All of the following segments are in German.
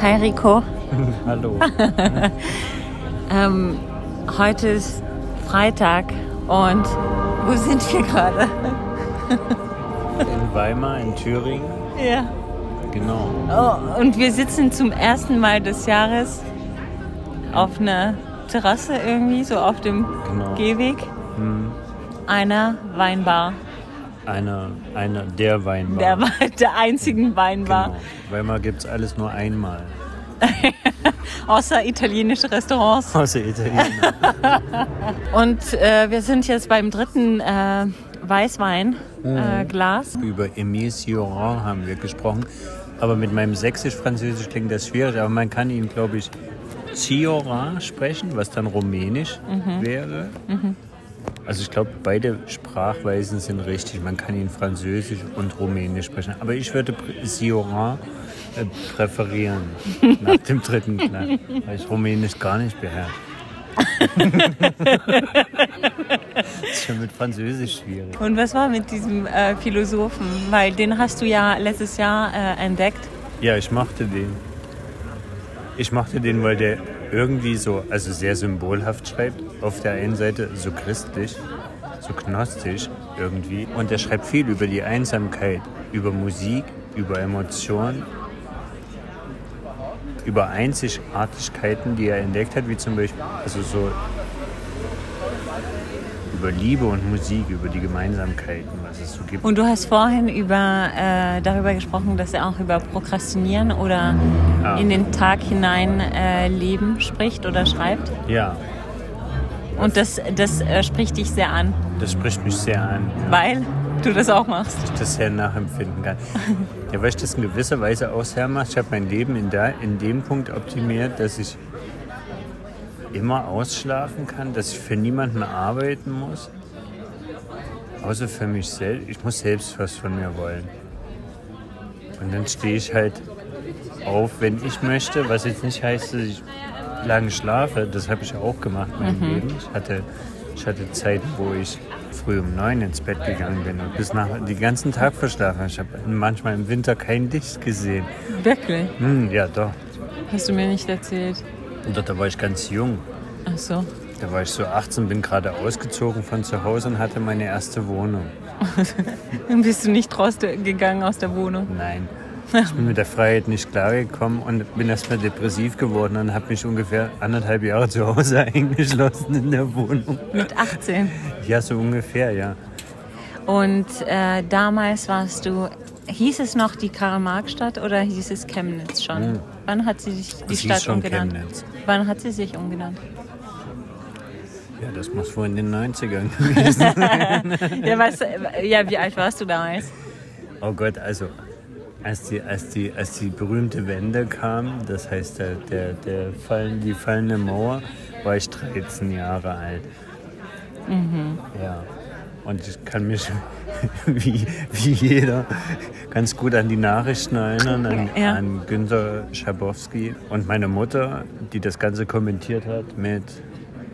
Hi Rico. Hallo. Ähm, heute ist Freitag und wo sind wir gerade? In Weimar, in Thüringen. Ja. Genau. Oh, und wir sitzen zum ersten Mal des Jahres auf einer Terrasse irgendwie, so auf dem Genau. Gehweg einer Weinbar. Einer, einer der Weinbar. Der, Wa- der einzigen Weinbar. Genau. Weimar gibt es alles nur einmal. Außer italienische Restaurants. Außer Italiener. Und äh, wir sind jetzt beim dritten äh, Weißweinglas. Äh, Glas. Über Emile Sioran haben wir gesprochen. Aber mit meinem Sächsisch-Französisch klingt das schwierig. Aber man kann ihn, glaube ich, Sioran sprechen, was dann Rumänisch wäre. Also ich glaube, beide Sprachweisen sind richtig. Man kann ihn Französisch und Rumänisch sprechen. Aber ich würde Sioran äh, präferieren nach dem dritten Glas, weil ich Rumänisch gar nicht beherrsche. das ist schon mit Französisch schwierig. Und was war mit diesem äh, Philosophen? Weil den hast du ja letztes Jahr äh, entdeckt. Ja, ich mochte den. Ich mochte den, weil der irgendwie so, also sehr symbolhaft schreibt. Auf der einen Seite so christlich, so gnostisch irgendwie. Und er schreibt viel über die Einsamkeit, über Musik, über Emotionen, über Einzigartigkeiten, die er entdeckt hat, wie zum Beispiel, also so über Liebe und Musik, über die Gemeinsamkeiten, was es so gibt. Und du hast vorhin über, äh, darüber gesprochen, dass er auch über Prokrastinieren oder Ja. in den Tag hinein äh, Leben spricht oder schreibt. Ja, Und das, das äh, spricht dich sehr an, das spricht mich sehr an. weil du das auch machst. ich das sehr nachempfinden kann. Ja, weil ich das in gewisser Weise auch sehr mache. Ich habe mein Leben in, der, in dem Punkt optimiert, dass ich immer ausschlafen kann, dass ich für niemanden arbeiten muss. Außer für mich selbst. Ich muss selbst was von mir wollen. Und dann stehe ich halt auf, wenn ich möchte, was jetzt nicht heißt, dass ich lange schlafe. Das habe ich auch gemacht in meinem Leben. Ich hatte, ich hatte Zeiten, wo ich früh um neun ins Bett gegangen bin und bis nach den ganzen Tag verschlafen. Ich habe manchmal im Winter kein Licht gesehen. Wirklich? Hm, ja, doch. Hast du mir nicht erzählt. Und da war ich ganz jung. Ach so. Da war ich so 18, bin gerade ausgezogen von zu Hause und hatte meine erste Wohnung. Dann bist du nicht rausgegangen aus der Wohnung. Nein. Ich bin mit der Freiheit nicht klargekommen und bin erstmal depressiv geworden und habe mich ungefähr anderthalb Jahre zu Hause eingeschlossen in der Wohnung. Mit 18. Ja, so ungefähr, ja. Und äh, damals warst du, hieß es noch die Karl-Marx-Stadt oder hieß es Chemnitz schon? Wann hat sie sich die Es Stadt schon umgenannt? Chemnitz. Wann hat sie sich umgenannt? Ja, das muss wohl in den 90ern gewesen sein. Ja, was, ja, wie alt warst du damals? Oh Gott, also als die, als die, als die berühmte Wende kam, das heißt der, der, der Fallen, die fallende Mauer, war ich 13 Jahre alt. Ja. Und ich kann mich wie, wie jeder ganz gut an die Nachrichten erinnern, an, Ja. an Günter Schabowski und meine Mutter, die das Ganze kommentiert hat mit,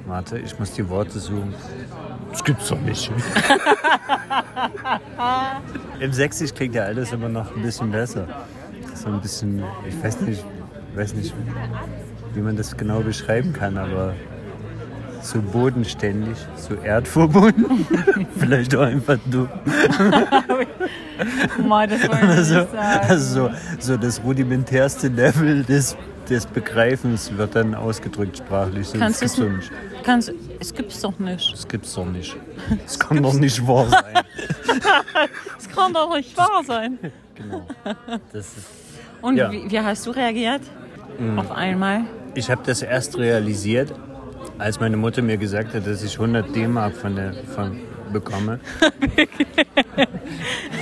warte, ich muss die Worte suchen. Das gibt's doch nicht. Im Sächsisch klingt ja alles immer noch ein bisschen besser. So ein bisschen, ich weiß nicht, weiß nicht, wie man das genau beschreiben kann, aber so bodenständig, so erdverbunden. Vielleicht auch einfach du. Mal, das Also, also so, so das rudimentärste Level des, des Begreifens wird dann ausgedrückt sprachlich. So, Kannst es gibt's nicht. kannst, es gibt's doch nicht. Das gibt's doch nicht. Das kann doch nicht wahr sein. Es kann doch nicht wahr sein. Genau. Ist, Und Ja. wie, wie hast du reagiert? Auf einmal? Ich habe das erst realisiert, als meine Mutter mir gesagt hat, dass ich 100 D-Mark von der von bekomme.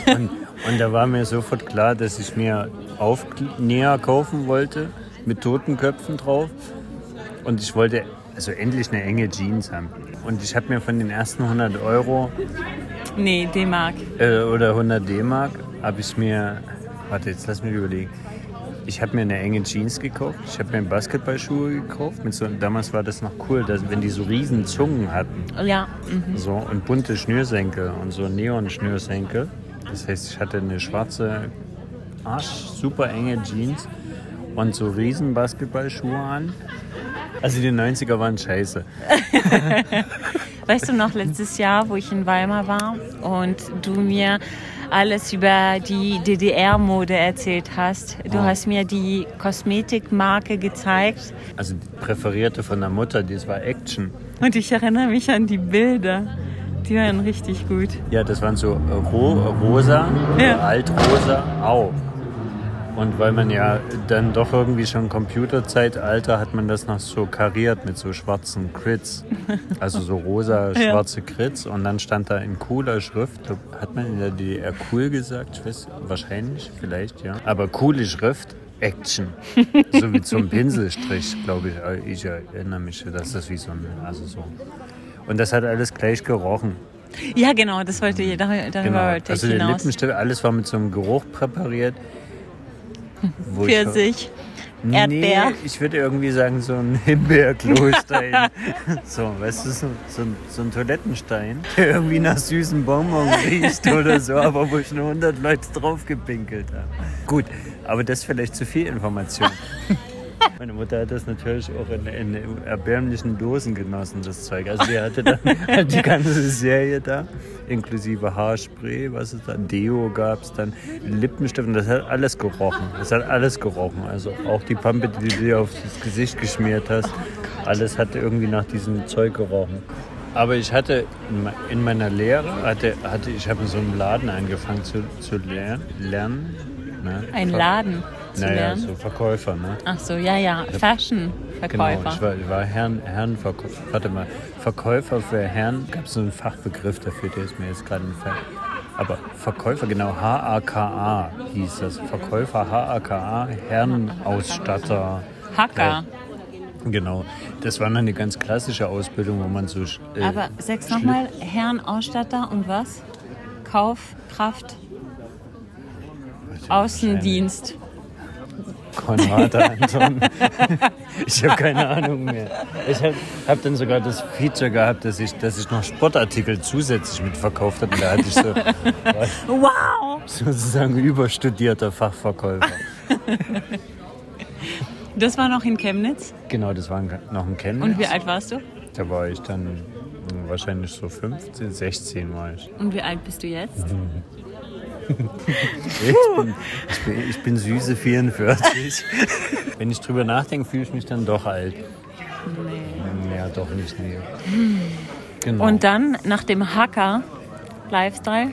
und, und da war mir sofort klar, dass ich mir Aufnäher kaufen wollte mit Totenköpfen drauf. Und ich wollte also endlich eine enge Jeans haben. Und ich habe mir von den ersten 100 Euro Nee, D-Mark. äh, oder 100 D-Mark habe ich mir, warte, jetzt lass mich überlegen. Ich habe mir eine enge Jeans gekauft. Ich habe mir Basketballschuhe gekauft. Mit so, damals war das noch cool, dass, wenn die so riesen Zungen hatten. Ja. mhm. So, und bunte Schnürsenkel und so Neon-Schnürsenkel. Das heißt, ich hatte eine schwarze, arsch super enge Jeans und so riesen Basketballschuhe an. Also die 90er waren scheiße. Weißt du noch, letztes Jahr, wo ich in Weimar war und du mir alles über die DDR-Mode erzählt hast. Du Ah. hast mir die Kosmetikmarke gezeigt Also die präferierte von der Mutter, das war Action. und ich erinnere mich an die Bilder. Die waren richtig gut. Ja, das waren so äh, ro rosa, Ja. altrosa, au. Und weil man ja dann doch irgendwie schon Computerzeitalter hat man das noch so kariert mit so schwarzen Crits. Also so rosa, Ja. schwarze Crits. Und dann stand da in cooler Schrift, glaub, hat man in der DDR cool gesagt? Ich weiß, wahrscheinlich, vielleicht, ja. Aber coole Schrift, Action. so wie zum Pinselstrich, glaube ich. Ich erinnere mich, dass das wie so ein, also so. Und das hat alles gleich gerochen. Ja, genau, das wollte ich, darüber, Genau. wollte Also ich der hinaus. Lippenstift, alles war mit so einem Geruch präpariert. Pfirsich, Erdbeer. Nee, ich würde irgendwie sagen, so ein Himbeerklostein. so, weißt du, so, so, ein, so ein Toilettenstein, der irgendwie nach süßen Bonbon riecht oder so, aber wo ich nur 100 Leute drauf gepinkelt habe. Gut, aber das ist vielleicht zu viel Information. Meine Mutter hat das natürlich auch in, in erbärmlichen Dosen genossen, das Zeug. Also sie hatte dann halt die ganze Serie da, inklusive Haarspray, was es da, Deo gab es dann, Lippenstift und das hat alles gerochen. Das hat alles gerochen. Also auch die Pampe, die du dir aufs Gesicht geschmiert hast, alles hat irgendwie nach diesem Zeug gerochen. Aber ich hatte in me- in meiner Lehre, hatte, hatte ich habe in so einem Laden angefangen zu, zu lernen. lernen ne? Ein Laden zu Naja, lernen. so Verkäufer, ne? Ach so, ja, ja, Genau, Fashion-Verkäufer. ich war, ich war Herren, Herrenverkäufer. Warte mal, Verkäufer für Herren, gab es so einen Fachbegriff dafür, der ist mir jetzt gerade entfallen. Aber Verkäufer, genau, H-A-K-A hieß das. Verkäufer, H-A-K-A, Herrenausstatter. Hacker. Genau, das war dann eine ganz klassische Ausbildung, wo man so. Äh, Aber sag's nochmal, Herrn Ausstatter und was? Kaufkraft, Außendienst. Konrad Anton. ich habe keine Ahnung mehr. Ich habe hab dann sogar das Feature gehabt, dass ich, dass ich noch Sportartikel zusätzlich mitverkauft habe. Und da hatte ich so Wow! sozusagen überstudierter Fachverkäufer. Das war noch in Chemnitz. Genau, das war noch ein Chemnitz. Und wie alt warst du? Da war ich dann wahrscheinlich so 15, 16 war ich. Und wie alt bist du jetzt? Ich bin, ich bin, ich bin süße 44. Wenn ich drüber nachdenke, fühle ich mich dann doch alt. Nee. Ja, doch nicht, nee. Genau. Und dann nach dem Hacker-Lifestyle,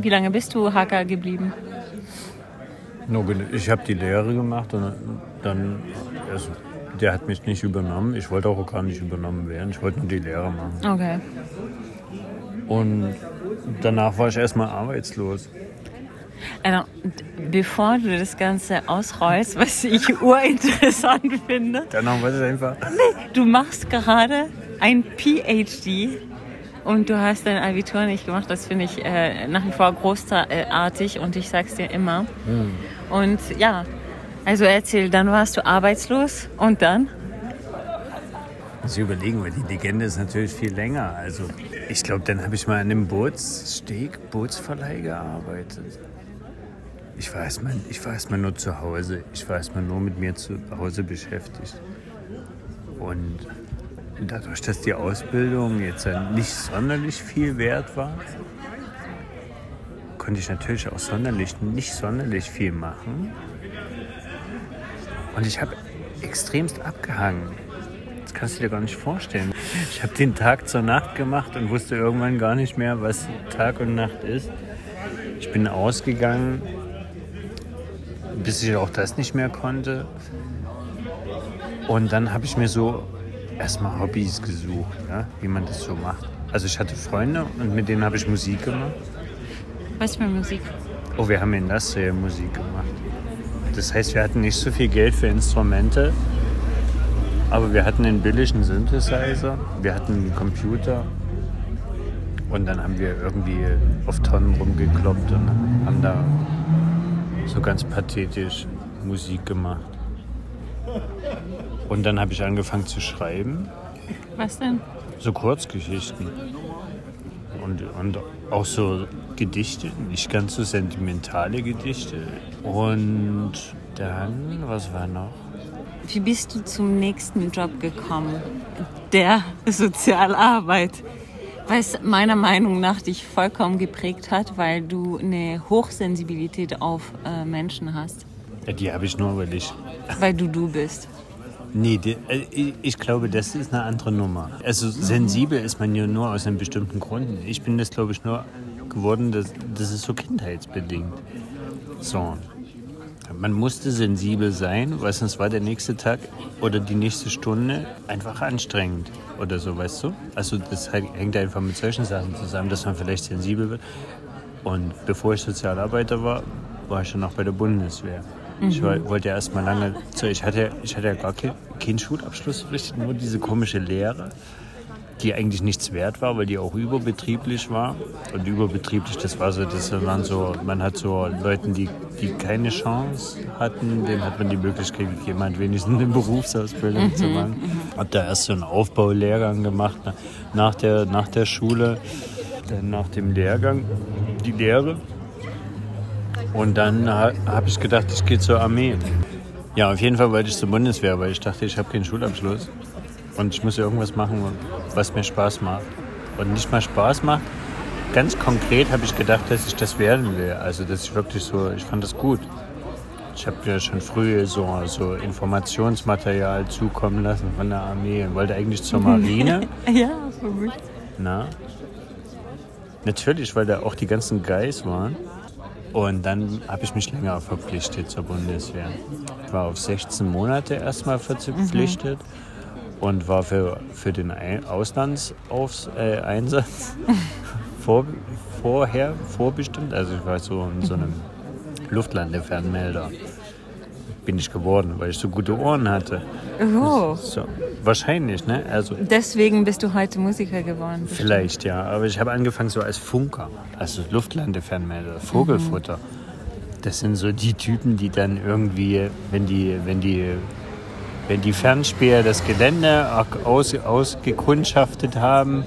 wie lange bist du Hacker geblieben? Ich habe die Lehre gemacht und dann, also, der hat mich nicht übernommen. Ich wollte auch gar nicht übernommen werden. Ich wollte nur die Lehre machen. Okay. Und danach war ich erstmal arbeitslos. Also, bevor du das Ganze ausrollst, was ich urinteressant finde, Danach war es einfach. du machst gerade ein PhD und du hast dein Abitur nicht gemacht. Das finde ich äh, nach wie vor großartig und ich sag's dir immer. Und ja, also erzähl, dann warst du arbeitslos und dann? Muss ich überlegen, weil die Legende ist natürlich viel länger. Also ich glaube, dann habe ich mal an einem Bootssteg, Bootsverleih gearbeitet. Ich war, erstmal, ich war erstmal nur zu Hause. Ich war erstmal nur mit mir zu Hause beschäftigt. Und dadurch, dass die Ausbildung jetzt nicht sonderlich viel wert war, konnte ich natürlich auch sonderlich, nicht sonderlich viel machen. Und ich habe extremst abgehangen. Das kannst du dir gar nicht vorstellen. Ich habe den Tag zur Nacht gemacht und wusste irgendwann gar nicht mehr, was Tag und Nacht ist. Ich bin ausgegangen, bis ich auch das nicht mehr konnte. Und dann habe ich mir so erstmal Hobbys gesucht, ja, wie man das so macht. Also ich hatte Freunde und mit denen habe ich Musik gemacht. Was für Musik? Oh, wir haben Industrial Musik gemacht. Das heißt, wir hatten nicht so viel Geld für Instrumente, aber wir hatten einen billigen Synthesizer, wir hatten einen Computer und dann haben wir irgendwie auf Tonnen rumgekloppt und haben da so ganz pathetisch Musik gemacht. Und dann habe ich angefangen zu schreiben, Was denn? so Kurzgeschichten. und, und auch so Gedichte, nicht ganz so sentimentale Gedichte. Und dann, was war noch? Wie bist du zum nächsten Job gekommen? Der Sozialarbeit. Was meiner Meinung nach dich vollkommen geprägt hat, weil du eine Hochsensibilität auf äh, Menschen hast. Ja, die habe ich nur, weil ich. Weil du du bist. Nee, die, äh, ich glaube, das ist eine andere Nummer. Also sensibel ist man ja nur aus einem bestimmten Grund. Ich bin das, glaube ich, nur geworden, das, das ist so kindheitsbedingt. So. Man musste sensibel sein, weil sonst war der nächste Tag oder die nächste Stunde einfach anstrengend oder so, weißt du? Also das hängt einfach mit solchen Sachen zusammen, dass man vielleicht sensibel wird. Und bevor ich Sozialarbeiter war, war ich schon noch bei der Bundeswehr. Mhm. Ich wollte ja erst mal lange, ich hatte, ich hatte ja gar keinen kein Schulabschluss, richtig, nur diese komische Lehre, die eigentlich nichts wert war, weil die auch überbetrieblich war. Und überbetrieblich, das war so, das waren so, man hat so Leuten, die, die keine Chance hatten, denen hat man die Möglichkeit gegeben, halt wenigstens eine Berufsausbildung mhm. zu machen. Mhm. Hab da erst so einen Aufbaulehrgang gemacht nach der, nach der Schule, dann nach dem Lehrgang die Lehre und dann habe ich gedacht, ich gehe zur Armee. Ja, auf jeden Fall wollte ich zur Bundeswehr, weil ich dachte, ich habe keinen Schulabschluss. Und ich muss irgendwas machen, was mir Spaß macht. Und nicht mal Spaß macht. Ganz konkret habe ich gedacht, dass ich das werden will. Also, dass ich wirklich so, ich fand das gut. Ich habe ja schon früh so, so Informationsmaterial zukommen lassen von der Armee und wollte eigentlich zur Marine. ja, für mich. Na? Natürlich, weil da auch die ganzen Guys waren. Und dann habe ich mich länger verpflichtet zur Bundeswehr. Ich war auf 16 Monate erstmal verpflichtet mhm. Und war für, für den Auslandseinsatz äh, vor, vorher vorbestimmt. Also ich war so in so einem Luftlandefernmelder bin ich geworden, weil ich so gute Ohren hatte. Oh. So, wahrscheinlich, ne? Also, Deswegen bist du heute Musiker geworden. Bestimmt. Vielleicht, ja. Aber ich habe angefangen so als Funker, also Luftlandefernmelder, Vogelfutter. Mhm. Das sind so die Typen, die dann irgendwie, wenn die, wenn die, wenn die Fernspäher das Gelände aus, ausgekundschaftet haben,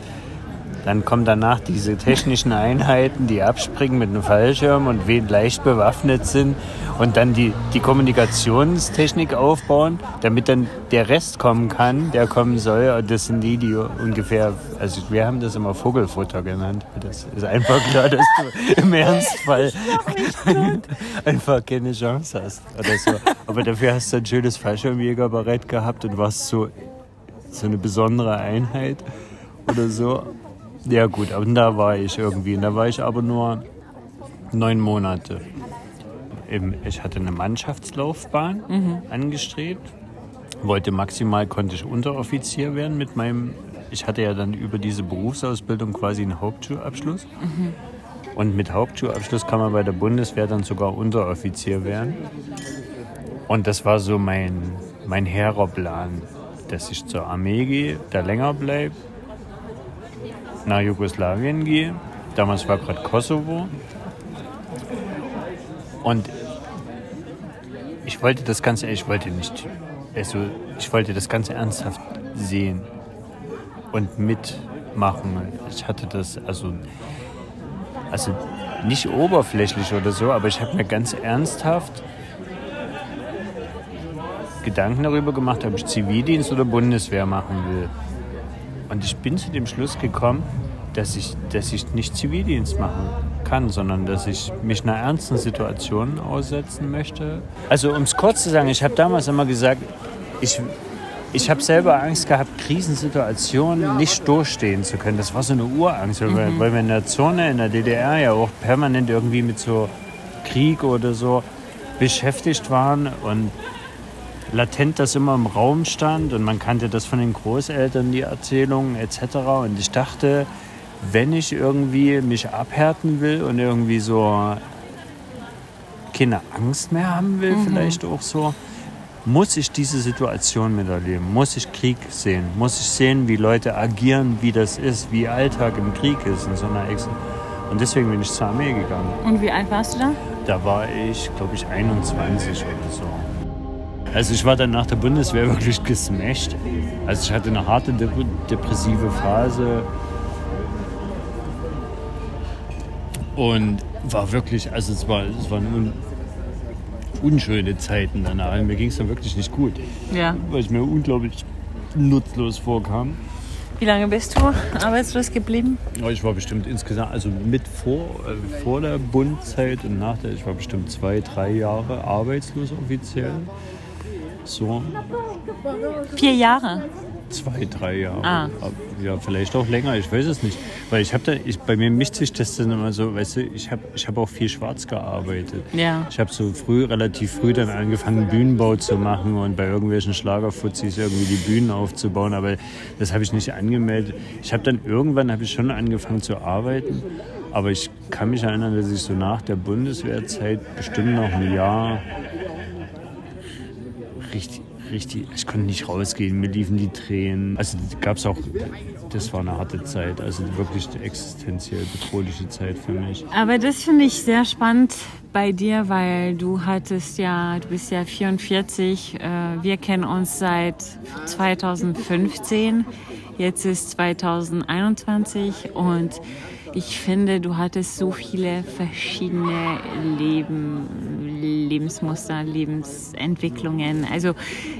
dann kommen danach diese technischen Einheiten, die abspringen mit einem Fallschirm und leicht bewaffnet sind und dann die, die Kommunikationstechnik aufbauen, damit dann der Rest kommen kann, der kommen soll. Und das sind die, die ungefähr, also wir haben das immer Vogelfutter genannt. Das ist einfach klar, dass du im Ernstfall einfach keine Chance hast oder so. Aber dafür hast du ein schönes Fallschirmjägerbarett gehabt und warst so, so eine besondere Einheit oder so. Ja gut, und da war ich irgendwie. Da war ich aber nur neun Monate. Ich hatte eine Mannschaftslaufbahn mhm. angestrebt. Wollte maximal, konnte ich Unteroffizier werden mit meinem, ich hatte ja dann über diese Berufsausbildung quasi einen Hauptschulabschluss. Mhm. Und mit Hauptschulabschluss kann man bei der Bundeswehr dann sogar Unteroffizier werden. Und das war so mein, mein hehrer Plan, dass ich zur Armee gehe, da länger bleibe nach Jugoslawien gehe. Damals war gerade Kosovo. Und ich wollte das Ganze, ich wollte nicht, also ich wollte das Ganze ernsthaft sehen und mitmachen. Ich hatte das, also, also nicht oberflächlich oder so, aber ich habe mir ganz ernsthaft Gedanken darüber gemacht, ob ich Zivildienst oder Bundeswehr machen will. Und ich bin zu dem Schluss gekommen, dass ich, dass ich nicht Zivildienst machen kann, sondern dass ich mich einer ernsten Situation aussetzen möchte. Also um es kurz zu sagen, ich habe damals immer gesagt, ich, ich habe selber Angst gehabt, Krisensituationen nicht durchstehen zu können. Das war so eine Urangst, mhm. weil, weil wir in der Zone, in der DDR ja auch permanent irgendwie mit so Krieg oder so beschäftigt waren und latent das immer im Raum stand und man kannte das von den Großeltern, die Erzählungen etc. Und ich dachte, wenn ich irgendwie mich abhärten will und irgendwie so keine Angst mehr haben will, mhm. vielleicht auch so, muss ich diese Situation miterleben, muss ich Krieg sehen, muss ich sehen, wie Leute agieren, wie das ist, wie Alltag im Krieg ist in so einer Ex Und deswegen bin ich zur Armee gegangen. Und wie alt warst du da? Da war ich, glaube ich, 21 oder so. Also ich war dann nach der Bundeswehr wirklich gesmashed. Also ich hatte eine harte depressive Phase. Und war wirklich, also es war, es waren un, unschöne Zeiten danach. Mir ging es dann wirklich nicht gut, Ja. weil ich mir unglaublich nutzlos vorkam. Wie lange bist du arbeitslos geblieben? Ja, Ich war bestimmt insgesamt, also mit vor, äh, vor der Bundzeit und nach der, ich war bestimmt zwei, drei Jahre arbeitslos offiziell. So, Vier Jahre. zwei, drei Jahre. Ah. Ja, vielleicht auch länger, ich weiß es nicht. Weil ich habe da, ich, bei mir mischt sich das dann immer so, weißt du, ich habe ich hab auch viel schwarz gearbeitet. Ja. Ich habe so früh, relativ früh dann angefangen, Bühnenbau zu machen und bei irgendwelchen Schlagerfuzis irgendwie die Bühnen aufzubauen, aber das habe ich nicht angemeldet. Ich habe dann irgendwann, habe ich schon angefangen zu arbeiten, aber ich kann mich erinnern, dass ich so nach der Bundeswehrzeit bestimmt noch ein Jahr richtig, richtig, ich konnte nicht rausgehen, mir liefen die Tränen. Also gab es auch, das war eine harte Zeit, also wirklich eine existenziell bedrohliche Zeit für mich. Aber das finde ich sehr spannend bei dir, weil du hattest ja, du bist ja 44, äh, wir kennen uns seit 2015, jetzt ist 2021 und ich finde, du hattest so viele verschiedene Leben, Lebensmuster, Lebensentwicklungen. Also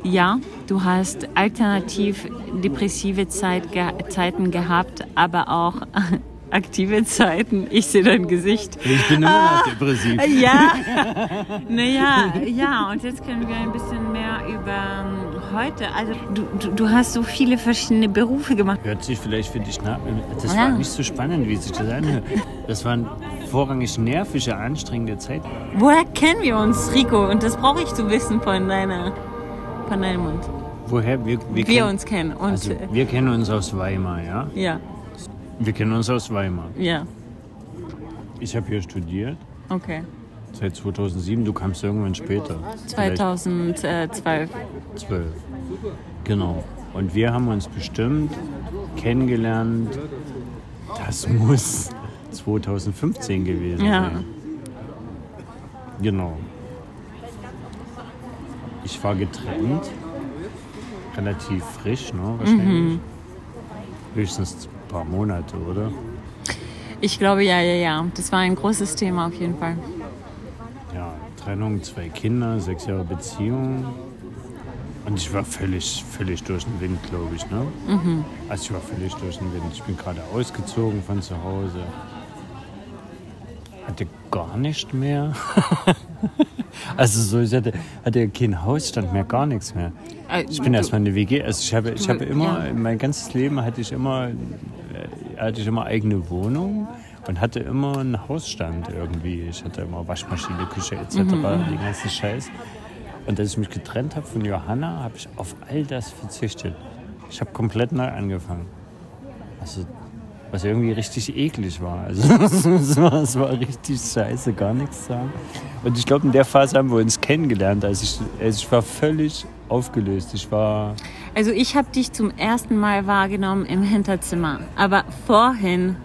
ja, du hast alternativ depressive Zeit, ge Zeiten gehabt, aber auch aktive Zeiten. Ich sehe dein Gesicht. Ich bin immer noch depressiv. Ja, naja, ja, und jetzt können wir ein bisschen mehr über heute. Also, du, du, du hast so viele verschiedene Berufe gemacht. Hört sich vielleicht für dich nach. Das Ja. war nicht so spannend, wie sich das anhört. Das waren vorrangig nervische, anstrengende Zeit. Woher kennen wir uns, Rico? Und das brauche ich zu wissen von, deiner, von deinem Mund. Woher wir, wir, Wir kennen- uns kennen. Und Also, äh, wir kennen uns aus Weimar, ja? ja, Wir kennen uns aus Weimar. ja, Ich habe hier studiert okay. Seit 2007. Du kamst irgendwann später. Vielleicht 2012. 12. Genau. Und wir haben uns bestimmt kennengelernt. Das muss 2015 gewesen Ja. sein. Genau. Ich war getrennt. Relativ frisch, ne? Wahrscheinlich. Höchstens ein paar Monate, oder? Ich glaube, ja, ja, ja. Das war ein großes Thema auf jeden Fall. Trennung, zwei Kinder, sechs Jahre Beziehung. Und ich war völlig, völlig durch den Wind, glaube ich. Ne? Also ich war völlig durch den Wind. Ich bin gerade ausgezogen von zu Hause. Hatte gar nicht mehr. also so, ich hatte, hatte kein Hausstand mehr, gar nichts mehr. Äh, Ich bin erstmal eine WG. Also ich habe, ich habe immer, mein ganzes Leben hatte ich immer, äh, hatte ich immer eigene Wohnung und hatte immer einen Hausstand irgendwie. Ich hatte immer Waschmaschine, Küche etc. Den ganzen Scheiß. Und als ich mich getrennt habe von Johanna, habe ich auf all das verzichtet. Ich habe komplett neu angefangen. Also, was irgendwie richtig eklig war. Also, es war, es war richtig scheiße, gar nichts zu haben. Und ich glaube, in der Phase haben wir uns kennengelernt. Also ich, also ich war völlig aufgelöst. Ich war. Also ich habe dich zum ersten Mal wahrgenommen im Hinterzimmer. Aber vorhin,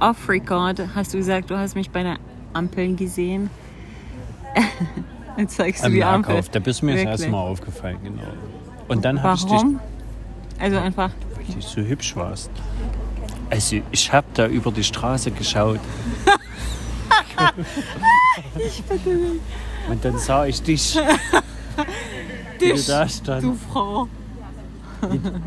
off-record, hast du gesagt, du hast mich bei der Ampel gesehen. Jetzt zeigst du Am die Ampel. Nahkauf. Da bist du mir das Wirklich. erste Mal aufgefallen, genau. Und dann habe ich dich, Warum? Also einfach, weil du so hübsch warst. Also ich habe da über die Straße geschaut. Und dann sah ich dich, wie du dich, da stand. du Frau.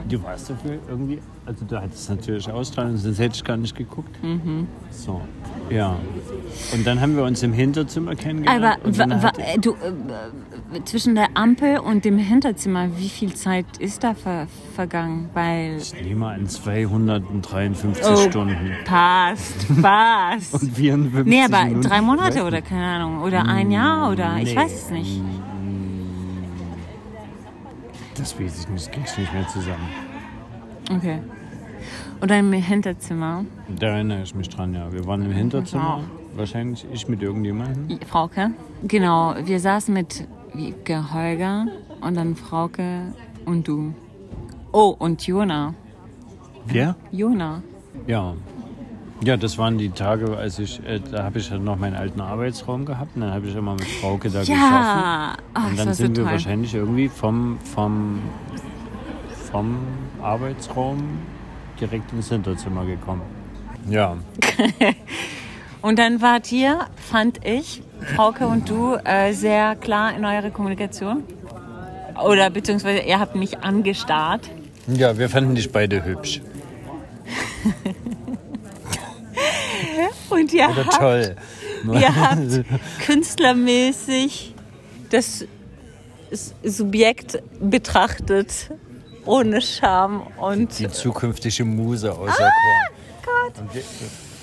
Du warst dafür irgendwie, also du hattest natürlich Ausstrahlung, sonst hätte ich gar nicht geguckt. Mhm. So, ja. Und dann haben wir uns im Hinterzimmer Aber kennengelernt. äh, du, äh, zwischen der Ampel und dem Hinterzimmer, wie viel Zeit ist da ver vergangen? Weil... ich nehme an 253 Oh. Stunden. Passt, passt. Und 54 Nee, aber Minuten. drei Ich Monate oder keine Ahnung. Oder ein Jahr oder ich Nee. weiß es nicht. Das weiß ich nicht, kriegst du nicht mehr zusammen. Okay. Und dann im Hinterzimmer. Da erinnere ich mich dran, ja. Wir waren im Hinterzimmer. Wahrscheinlich ich mit irgendjemandem. Frauke. Genau, wir saßen mit Wiebke Holger und dann Frauke und du. Oh, und Jona. Wer? Jona. Ja. Ja, das waren die Tage, als ich, äh, da habe ich halt noch meinen alten Arbeitsraum gehabt und dann habe ich immer mit Frauke da. Ja, Ach, Und dann sind wir toll. wahrscheinlich irgendwie vom, vom, vom Arbeitsraum direkt ins Hinterzimmer gekommen. Ja, Und dann wart ihr, fand ich, Frauke und du, äh, sehr klar in eurer Kommunikation. Oder beziehungsweise ihr habt mich angestarrt. Ja, wir fanden dich beide hübsch. Und ihr Oder habt, toll. ihr habt künstlermäßig das Subjekt betrachtet, ohne Scham und Die zukünftige Muse Ah, außer Gott. Und wir,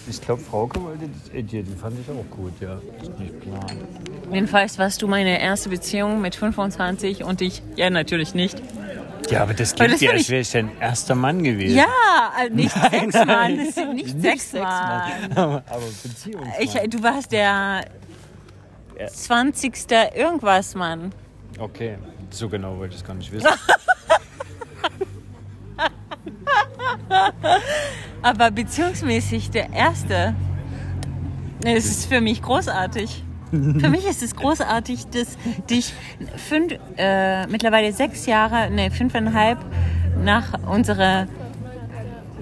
ich glaube, Frauke wollte dich, äh, die, die fand ich auch gut, ja. Das ist nicht klar. jedenfalls warst du meine erste Beziehung mit 25 und ich, ja natürlich nicht. Ja, aber das klingt ja, als ich- wäre ich dein erster Mann gewesen. Ja, äh, nicht Nein, sechsmal, nein. sind nicht, Nicht sechsmal. Aber, aber Beziehungsmann. Ich, du warst der 20. irgendwas, Mann. Okay, so genau wollte ich es gar nicht wissen. Aber beziehungsmäßig der erste. Es ist für mich großartig. Für mich ist es großartig, dass dich fünf, äh, mittlerweile sechs Jahre, ne, fünfeinhalb nach unserer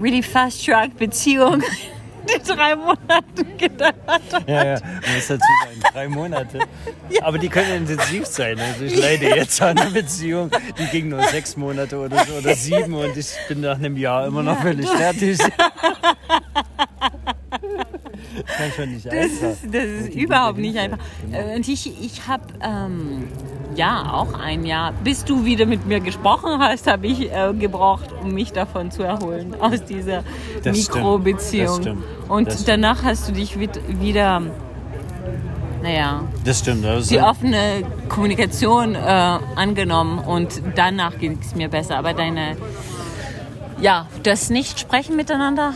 really fast track Beziehung die drei Monate gedauert hat. Ja, ja, man muss dazu sagen, drei Monate. Aber die können intensiv sein. Also ich leide jetzt an einer Beziehung, die ging nur sechs Monate oder so oder sieben und ich bin nach einem Jahr immer noch völlig fertig. Kann schon nicht Das ist, das ist überhaupt nicht einfach. Äh, Und ich, ich habe ähm, ja auch ein Jahr, bis du wieder mit mir gesprochen hast, habe ich äh, gebraucht, um mich davon zu erholen, aus dieser Das. Mikrobeziehung. Das stimmt. Und Das danach hast du dich wid- wieder, naja, Das stimmt. Also die offene Kommunikation äh, angenommen und danach ging es mir besser. Aber deine, ja, das Nicht-Sprechen miteinander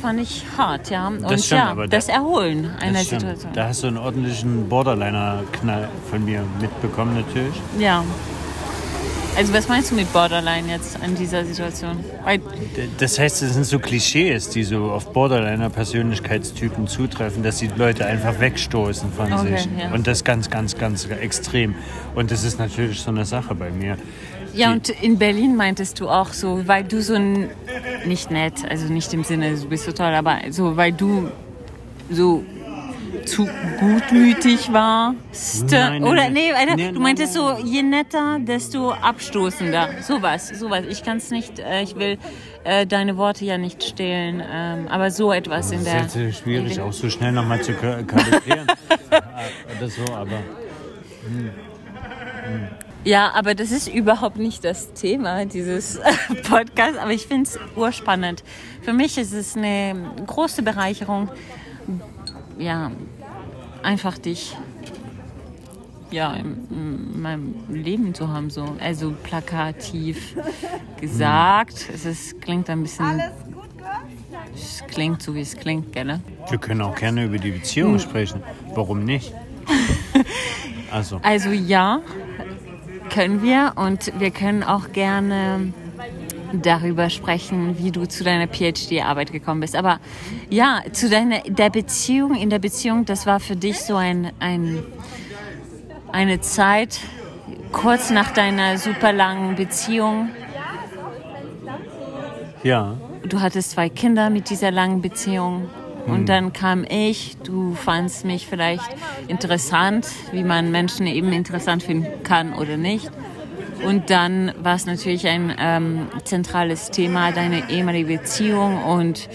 fand ich hart, ja. Und stimmt, ja, aber da- das Erholen einer das. Situation. Da hast du einen ordentlichen Borderliner-Knall von mir mitbekommen natürlich. Ja. Also was meinst du mit Borderline jetzt an dieser Situation? Weil, Das heißt, es sind so Klischees, die so auf Borderliner-Persönlichkeitstypen zutreffen, dass die Leute einfach wegstoßen von Okay, sich. ja. Und das ganz, ganz, ganz extrem. Und das ist natürlich so eine Sache bei mir. Ja, und in Berlin meintest du auch so, weil du so ein, nicht nett, also nicht im Sinne, du bist so toll, aber so, weil du so zu gutmütig warst. Nein, nein, Oder nein. nee, Alter, Nee, du meintest so, je netter, desto abstoßender. Sowas, sowas. Ich kann es nicht, äh, ich will äh, deine Worte ja nicht stehlen, ähm, aber so etwas in Das der... ist jetzt schwierig, auch so schnell nochmal zu ka- kalibrieren. Oder so, aber Ja, aber das ist überhaupt nicht das Thema dieses Podcasts, aber ich finde es urspannend. Für mich ist es eine große Bereicherung, ja, einfach dich ja, in, in meinem Leben zu haben, so. Also plakativ gesagt. Es ist, klingt ein bisschen. Es klingt so, wie es klingt, gell? wir können auch gerne über die Hm. Beziehung sprechen. Warum nicht? Also, Also ja, können wir und wir können auch gerne darüber sprechen, wie du zu deiner PhD-Arbeit gekommen bist. Aber ja, zu deiner der Beziehung, in der Beziehung, das war für dich so ein, ein eine Zeit kurz nach deiner super langen Beziehung. ja. Du hattest zwei Kinder mit dieser langen Beziehung. Und dann kam ich, du fandst mich vielleicht interessant, wie man Menschen eben interessant finden kann oder nicht. Und dann war es natürlich ein ähm, zentrales Thema, deine ehemalige Beziehung. Und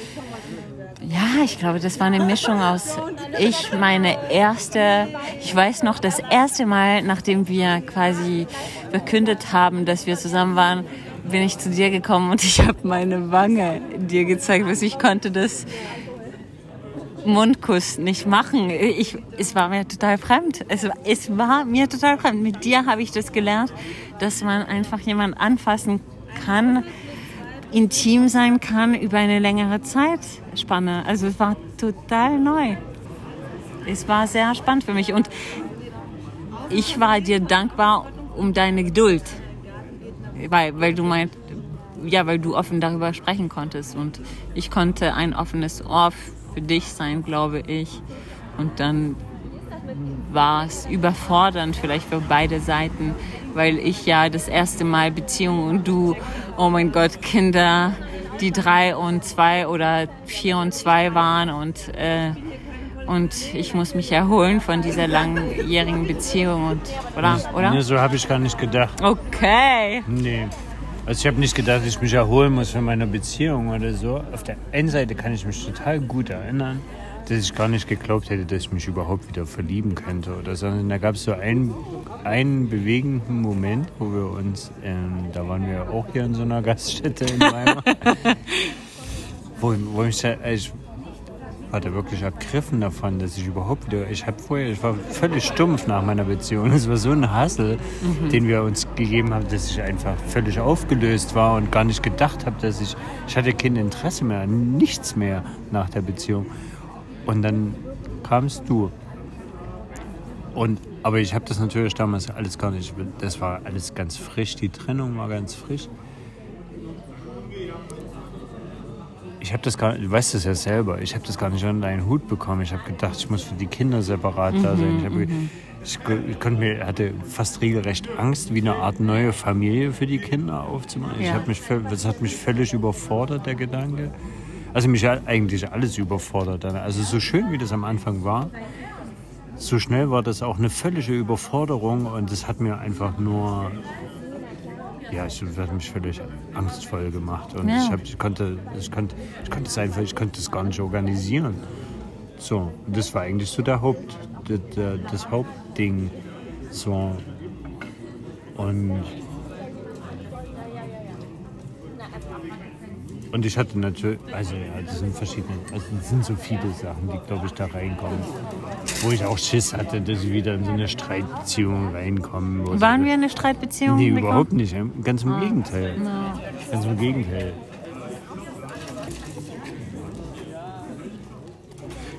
ja, ich glaube, das war eine Mischung aus ich, meine erste, ich weiß noch, das erste Mal, nachdem wir quasi verkündet haben, dass wir zusammen waren, bin ich zu dir gekommen und ich habe meine Wange dir gezeigt, was ich konnte das Mundkuss nicht machen. Ich, es war mir total fremd. Es, es war mir total fremd. Mit dir habe ich das gelernt, dass man einfach jemanden anfassen kann, intim sein kann über eine längere Zeitspanne. Also es war total neu. Es war sehr spannend für mich und ich war dir dankbar um deine Geduld, weil, weil du meint, ja, weil du offen darüber sprechen konntest und ich konnte ein offenes Ohr für dich sein, glaube ich. Und dann war es überfordernd vielleicht für beide Seiten, weil ich ja das erste Mal Beziehung und du, oh mein Gott, Kinder, die drei und zwei oder vier und zwei waren und äh, und ich muss mich erholen von dieser langjährigen Beziehung und oder oder? Nee, so habe ich gar nicht gedacht. Okay. Nee. Also ich habe nicht gedacht, dass ich mich erholen muss von meiner Beziehung oder so. Auf der einen Seite kann ich mich total gut erinnern, dass ich gar nicht geglaubt hätte, dass ich mich überhaupt wieder verlieben könnte oder so. Sondern da gab es so einen, einen bewegenden Moment, wo wir uns, ähm, da waren wir auch hier in so einer Gaststätte in Weimar, wo, wo ich, ich war da wirklich ergriffen davon, dass ich überhaupt wieder, ich habe vorher, ich war völlig stumpf nach meiner Beziehung. Es war so ein Hassel, mhm. den wir uns gegeben haben, dass ich einfach völlig aufgelöst war und gar nicht gedacht habe, dass ich, ich hatte kein Interesse mehr, nichts mehr nach der Beziehung. Und dann kamst du. Und, aber ich habe das natürlich damals alles gar nicht, das war alles ganz frisch, die Trennung war ganz frisch. Ich habe das gar du weißt es ja selber, ich habe das gar nicht unter einen Hut bekommen. Ich habe gedacht, ich muss für die Kinder separat mhm, da sein. Ich, hab, mhm. ich, ich konnte mir, hatte fast regelrecht Angst, wie eine Art neue Familie für die Kinder aufzumachen. Ja. Ich mich, das hat mich völlig überfordert, der Gedanke. Also mich hat eigentlich alles überfordert. Also so schön, wie das am Anfang war, so schnell war das auch eine völlige Überforderung und das hat mir einfach nur ja, ich habe mich völlig angstvoll gemacht und ja. ich, hab, ich, konnte, ich, konnte, ich konnte es einfach, ich konnte es gar nicht organisieren. So, das war eigentlich so der Haupt, der, das Hauptding. So. Und Und ich hatte natürlich, also ja, das sind verschiedene, also das sind so viele Sachen, die, glaube ich, da reinkommen. Wo ich auch Schiss hatte, dass ich wieder in so eine Streitbeziehung reinkomme. Waren wir in eine Streitbeziehung? Nee, bekommen? überhaupt nicht. Ganz im ah. Gegenteil. No. Ganz im Gegenteil.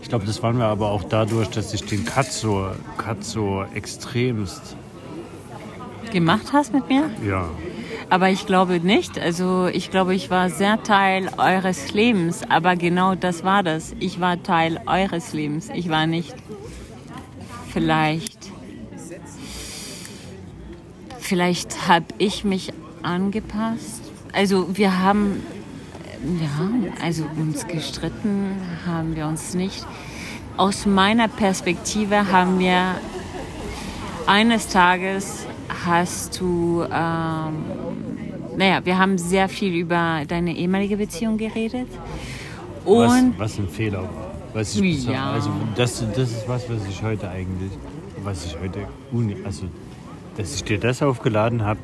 Ich glaube, das waren wir aber auch dadurch, dass ich den Cut so, Cut so extremst gemacht hast mit mir? Ja. Aber ich glaube nicht. Also ich glaube, ich war sehr Teil eures Lebens. Aber genau das war das. Ich war Teil eures Lebens. Ich war nicht vielleicht. Vielleicht habe ich mich angepasst. Also wir haben, ja, also uns gestritten haben wir uns nicht. Aus meiner Perspektive haben wir eines Tages hast du, ähm, naja, wir haben sehr viel über deine ehemalige Beziehung geredet. Und was, was ein Fehler war. Was ich ja. Also das, das ist was, was ich heute eigentlich, was ich heute, also dass ich dir das aufgeladen habe,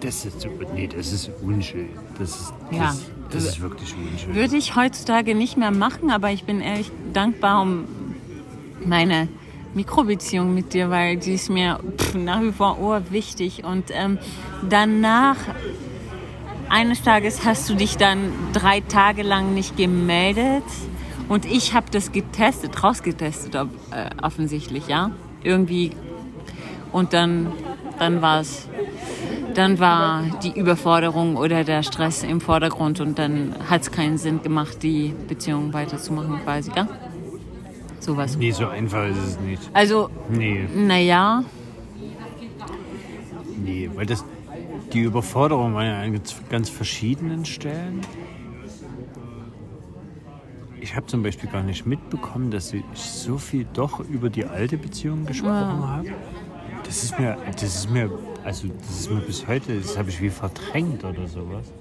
das ist, nee, das ist unschön. Das ist, das, ja. das ist wirklich unschön. Würde ich heutzutage nicht mehr machen, aber ich bin ehrlich dankbar um meine Mikrobeziehung mit dir, weil die ist mir pff, nach wie vor urwichtig. Und ähm, danach, eines Tages hast du dich dann drei Tage lang nicht gemeldet. Und ich habe das getestet, rausgetestet, ob, äh, offensichtlich, ja. Irgendwie. Und dann, dann war es, dann war die Überforderung oder der Stress im Vordergrund und dann hat es keinen Sinn gemacht, die Beziehung weiterzumachen quasi, ja sowas. Nee, so einfach ist es nicht. Also, nee. naja. Nee, weil das, die Überforderung war ja an ganz verschiedenen Stellen. Ich habe zum Beispiel gar nicht mitbekommen, dass ich so viel doch über die alte Beziehung gesprochen ja. habe. Das ist mir, das ist mir, also das ist mir bis heute, das habe ich wie verdrängt oder sowas.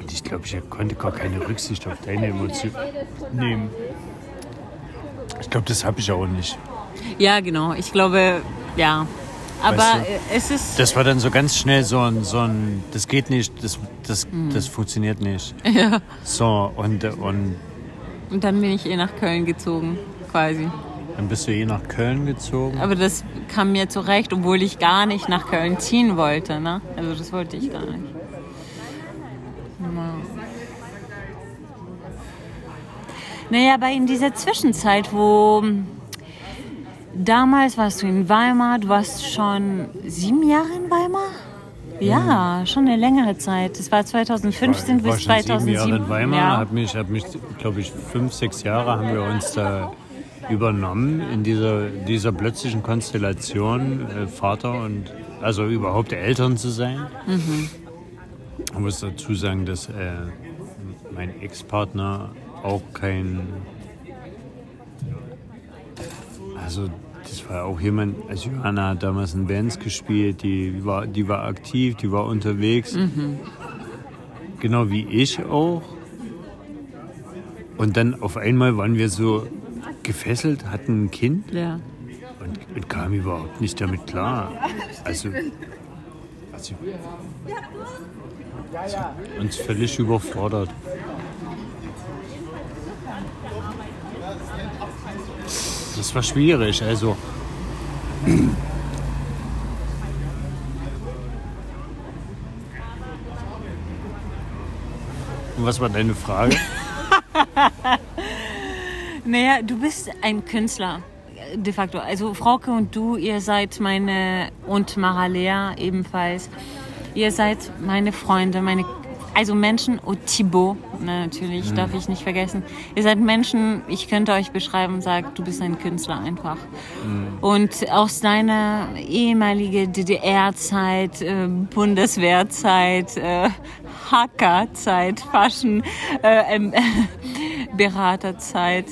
Und ich glaube, ich konnte gar keine Rücksicht auf deine Emotionen nehmen. Ich glaube, das habe ich auch nicht. Ja, genau. Ich glaube, ja. Aber weißt du, es ist. Das war dann so ganz schnell so ein, so ein das geht nicht, das, das, mhm. das funktioniert nicht. Ja. So, und, und. Und dann bin ich eh nach Köln gezogen, quasi. Dann bist du eh nach Köln gezogen. Aber das kam mir zurecht, obwohl ich gar nicht nach Köln ziehen wollte. Ne? Also das wollte ich gar nicht. Naja, aber in dieser Zwischenzeit, wo damals warst du in Weimar, du warst schon sieben Jahre in Weimar? Ja, schon eine längere Zeit. Das war 2015 war, bis war 2007. Sieben Jahre in Weimar, ja. hat mich, hat mich glaube ich, fünf, sechs Jahre haben wir uns da übernommen in dieser, dieser plötzlichen Konstellation, äh, Vater und also überhaupt Eltern zu sein. Mhm. Ich muss dazu sagen, dass äh, mein Ex-Partner auch kein. Also, das war auch jemand, also Johanna hat damals in Bands gespielt, die war, die war aktiv, die war unterwegs. Genau wie ich auch. Und dann auf einmal waren wir so gefesselt, hatten ein Kind Ja. und, und kam überhaupt nicht damit klar. Also, also uns völlig überfordert. Das war schwierig, also. Und was war deine Frage? Naja, du bist ein Künstler, de facto. Also Frauke und du, ihr seid meine, und Maralea ebenfalls, ihr seid meine Freunde, meine, also Menschen, und Thibaut, na, natürlich, darf ich nicht vergessen. Ihr seid Menschen, ich könnte euch beschreiben und sagen, du bist ein Künstler einfach. Und aus deiner ehemaligen DDR-Zeit, äh, Bundeswehrzeit, äh, Hackerzeit, Faschen, äh, ähm, Beraterzeit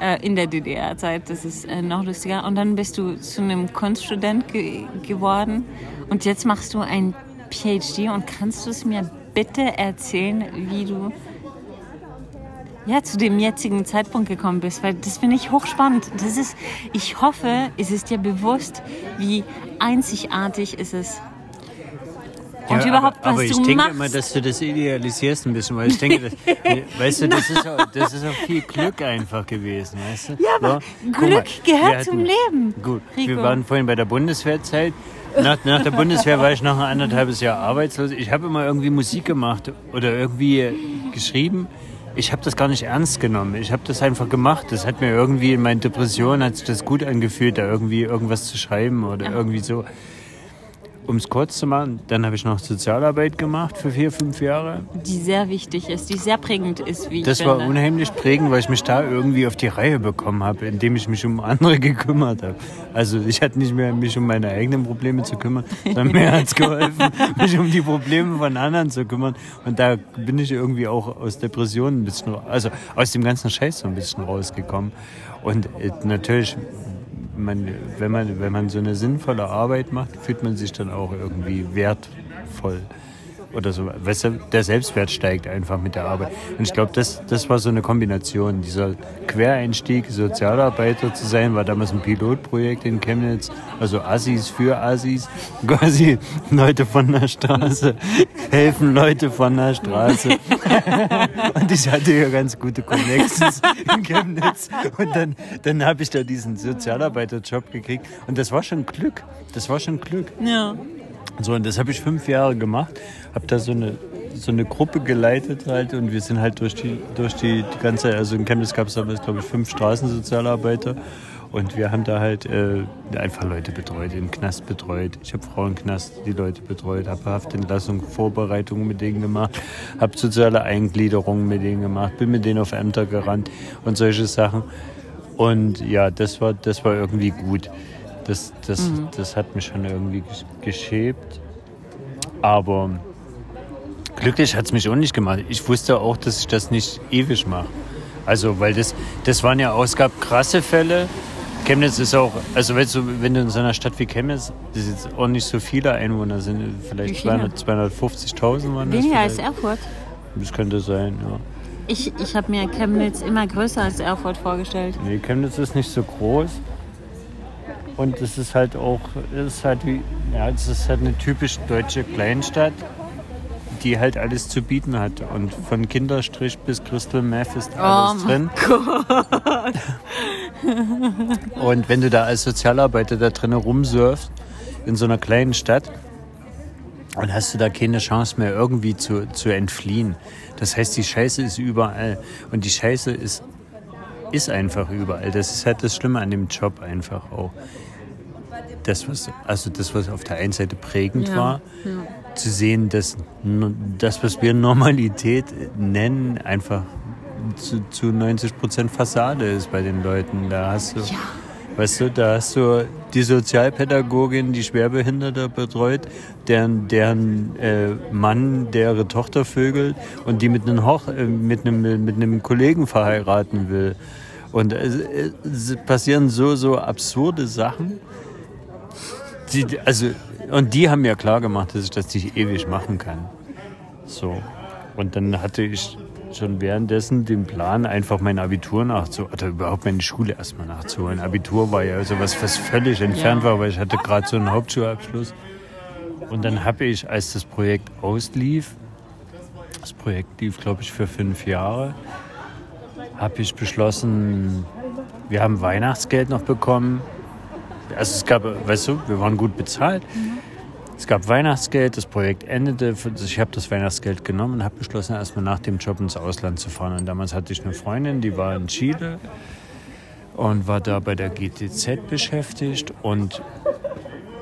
äh, in der DDR-Zeit. Das ist äh, noch lustiger. Und dann bist du zu einem Kunststudent ge geworden und jetzt machst du ein PhD. Und kannst du es mir bitte erzählen, wie du ja, zu dem jetzigen Zeitpunkt gekommen bist, weil das finde ich hochspannend. Das ist, ich hoffe, es ist dir bewusst, wie einzigartig ist es. Und Ja, überhaupt, aber, aber was ich du denke machst. immer, dass du das idealisierst ein bisschen, weil ich denke, das, weißt du, das ist, auch, das ist auch viel Glück einfach gewesen, weißt du? Ja, aber guck Glück mal, gehört wir zum Leben, Gut, Rico. wir waren vorhin bei der Bundeswehrzeit. Nach, nach der Bundeswehr war ich noch ein anderthalbes Jahr arbeitslos. Ich habe immer irgendwie Musik gemacht oder irgendwie geschrieben. Ich habe das gar nicht ernst genommen. Ich habe das einfach gemacht. Das hat mir irgendwie in meinen Depressionen hat sich das gut angefühlt, da irgendwie irgendwas zu schreiben oder irgendwie so. Um es kurz zu machen, dann habe ich noch Sozialarbeit gemacht für vier, fünf Jahre. die sehr wichtig ist, die sehr prägend ist, wie ich Das war unheimlich prägend, weil ich mich da irgendwie auf die Reihe bekommen habe, indem ich mich um andere gekümmert habe. Also ich hatte nicht mehr mich um meine eigenen Probleme zu kümmern, sondern mir hat es geholfen, mich um die Probleme von anderen zu kümmern. Und da bin ich irgendwie auch aus Depressionen ein bisschen, also aus dem ganzen Scheiß so ein bisschen rausgekommen. Und äh, natürlich, man, wenn, man, wenn man so eine sinnvolle Arbeit macht, fühlt man sich dann auch irgendwie wertvoll oder so. Weißt du, der Selbstwert steigt einfach mit der Arbeit. Und ich glaube, das, das war so eine Kombination. Dieser Quereinstieg, Sozialarbeiter zu sein, war damals ein Pilotprojekt in Chemnitz. Also Assis für Assis. Quasi Leute von der Straße helfen Leute von der Straße. Und ich hatte ja ganz gute Connections in Chemnitz. Und dann, dann habe ich da diesen Sozialarbeiterjob gekriegt. Und das war schon Glück. Das war schon Glück. Ja. So, und das habe ich fünf Jahre gemacht. Habe da so eine, so eine Gruppe geleitet halt und wir sind halt durch die, durch die, die ganze, also in Chemnitz gab es damals, glaube ich, fünf Straßensozialarbeiter. Und wir haben da halt äh, einfach Leute betreut, den Knast betreut. Ich habe Frauenknast die Leute betreut, habe Haftentlassung, Vorbereitungen mit denen gemacht, habe soziale Eingliederungen mit denen gemacht, bin mit denen auf Ämter gerannt und solche Sachen. Und ja, das war, das war irgendwie gut. Das, das, das hat mich schon irgendwie gesch- geschäbt. Aber glücklich hat es mich auch nicht gemacht. Ich wusste auch, dass ich das nicht ewig mache. Also, weil das, das waren ja auch, es gab krasse Fälle. Chemnitz ist auch, also wenn du, wenn du in so einer Stadt wie Chemnitz, das jetzt auch nicht so viele Einwohner sind, vielleicht viele? 200 250.000 waren das. Weniger als. Erfurt. Das könnte sein, ja. Ich, ich habe mir Chemnitz immer größer als Erfurt vorgestellt. Nee, Chemnitz ist nicht so groß. Und es ist halt auch, es ist halt wie, ja, es ist halt eine typisch deutsche Kleinstadt, die halt alles zu bieten hat. Und von Kinderstrich bis Crystal Meth ist alles Oh drin. Und wenn du da als Sozialarbeiter da drinnen rumsurfst, in so einer kleinen Stadt, dann hast du da keine Chance mehr irgendwie zu, zu entfliehen. Das heißt, die Scheiße ist überall. Und die Scheiße ist ist einfach überall. Das ist halt das Schlimme an dem Job einfach auch. Das, was, also das, was auf der einen Seite prägend Ja, war, zu sehen, dass das, was wir Normalität nennen, einfach zu, zu 90 Prozent Fassade ist bei den Leuten. Da hast du, Weißt du, da hast du die Sozialpädagogin, die Schwerbehinderte betreut, deren, deren äh, Mann deren Tochter vögelt und die mit einem, Hoch, äh, mit einem, mit einem Kollegen verheiraten will. Und äh, es passieren so, so absurde Sachen. Die, also, und die haben mir klar gemacht, dass ich das nicht ewig machen kann. So. Und dann hatte ich schon währenddessen den Plan, einfach mein Abitur nachzuholen, oder überhaupt meine Schule erstmal nachzuholen. Abitur war ja sowas, was völlig entfernt war, weil ich hatte gerade so einen Hauptschulabschluss. Und dann habe ich, als das Projekt auslief, das Projekt lief, glaube ich, für fünf Jahre, habe ich beschlossen, wir haben Weihnachtsgeld noch bekommen. Also es gab, weißt du, wir waren gut bezahlt. Mhm. Es gab Weihnachtsgeld, das Projekt endete. Ich habe das Weihnachtsgeld genommen und habe beschlossen, erstmal nach dem Job ins Ausland zu fahren. Und damals hatte ich eine Freundin, die war in Chile und war da bei der GTZ beschäftigt. Und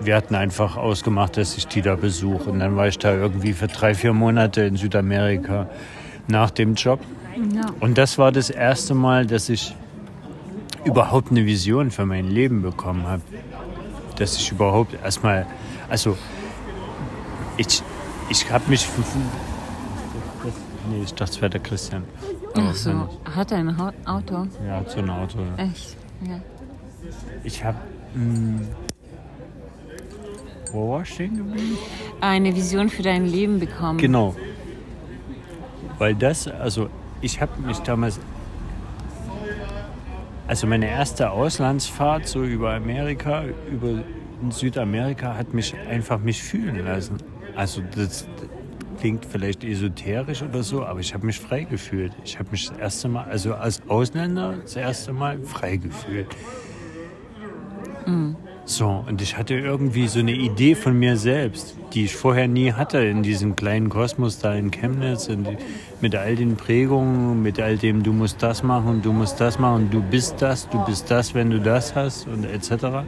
wir hatten einfach ausgemacht, dass ich die da besuche. Und dann war ich da irgendwie für drei, vier Monate in Südamerika nach dem Job. Ja. Und das war das erste Mal, dass ich überhaupt eine Vision für mein Leben bekommen habe. Dass ich überhaupt erstmal, also ich, ich habe mich. Nee, ich dachte, es wäre der Christian. Ach so, hat er ein Auto? Ja, hat so ein Auto. Ja. Echt? Ja. Ich habe. Hm, wo war ich stehen geblieben? Eine Vision für dein Leben bekommen. Genau. Weil das, also ich habe mich damals. Also meine erste Auslandsfahrt so über Amerika, über Südamerika hat mich einfach mich fühlen lassen. Also das klingt vielleicht esoterisch oder so, aber ich habe mich frei gefühlt. Ich habe mich das erste Mal, also als Ausländer das erste Mal frei gefühlt. Mhm. So, und ich hatte irgendwie so eine Idee von mir selbst, die ich vorher nie hatte in diesem kleinen Kosmos da in Chemnitz und mit all den Prägungen, mit all dem, du musst das machen, du musst das machen, du bist das, du bist das, wenn du das hast und etc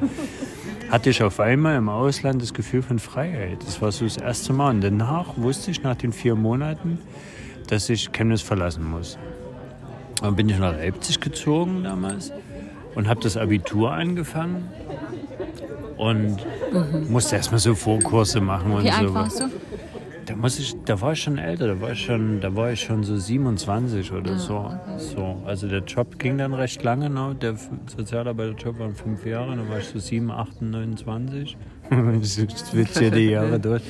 hatte ich auf einmal im Ausland das Gefühl von Freiheit. Das war so das erste Mal. Und danach wusste ich nach den vier Monaten, dass ich Chemnitz verlassen muss. Dann bin ich nach Leipzig gezogen damals und habe das Abitur angefangen und mhm. musste erstmal so Vorkurse machen und Wie so. Alt warst du? Da, muss ich, da war ich schon älter, da war ich schon, da war ich schon so 27 oder ah, so. Okay. so. Also der Job ging dann recht lange, ne? der Sozialarbeiterjob waren fünf Jahre, dann war ich so 7, 8, 29. das wird ja die Jahre durch.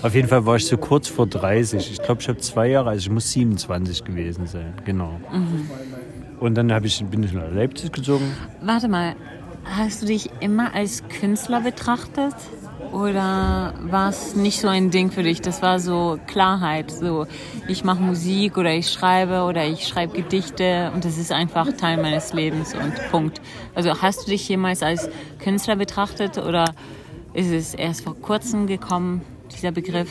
Auf jeden Fall war ich so kurz vor 30. Ich glaube, ich habe zwei Jahre, also ich muss 27 gewesen sein, genau. Mhm. Und dann ich, bin ich nach Leipzig gezogen. Warte mal, hast du dich immer als Künstler betrachtet? Oder war es nicht so ein Ding für dich? Das war so Klarheit, so ich mache Musik oder ich schreibe oder ich schreibe Gedichte und das ist einfach Teil meines Lebens und Punkt. Also hast du dich jemals als Künstler betrachtet oder ist es erst vor kurzem gekommen, dieser Begriff,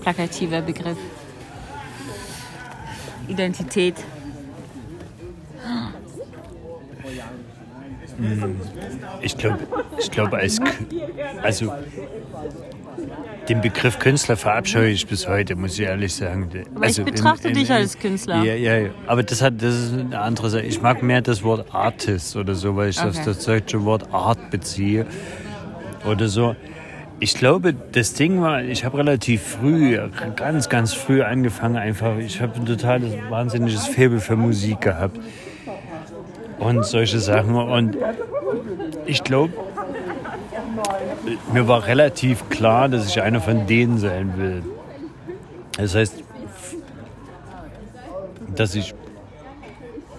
plakativer Begriff? Identität. Ich glaube, ich glaube als also den Begriff Künstler verabscheue ich bis heute, muss ich ehrlich sagen. Aber also ich betrachte in, in, dich als Künstler. Ja, ja, aber das, hat, das ist eine andere Sache. Ich mag mehr das Wort Artist oder so, weil ich okay. auf das deutsche Wort Art beziehe oder so. Ich glaube, das Ding war, ich habe relativ früh, ganz, ganz früh angefangen einfach. Ich habe ein totales, wahnsinniges Faible für Musik gehabt und solche Sachen. Und ich glaube, mir war relativ klar, dass ich einer von denen sein will. Das heißt, dass ich.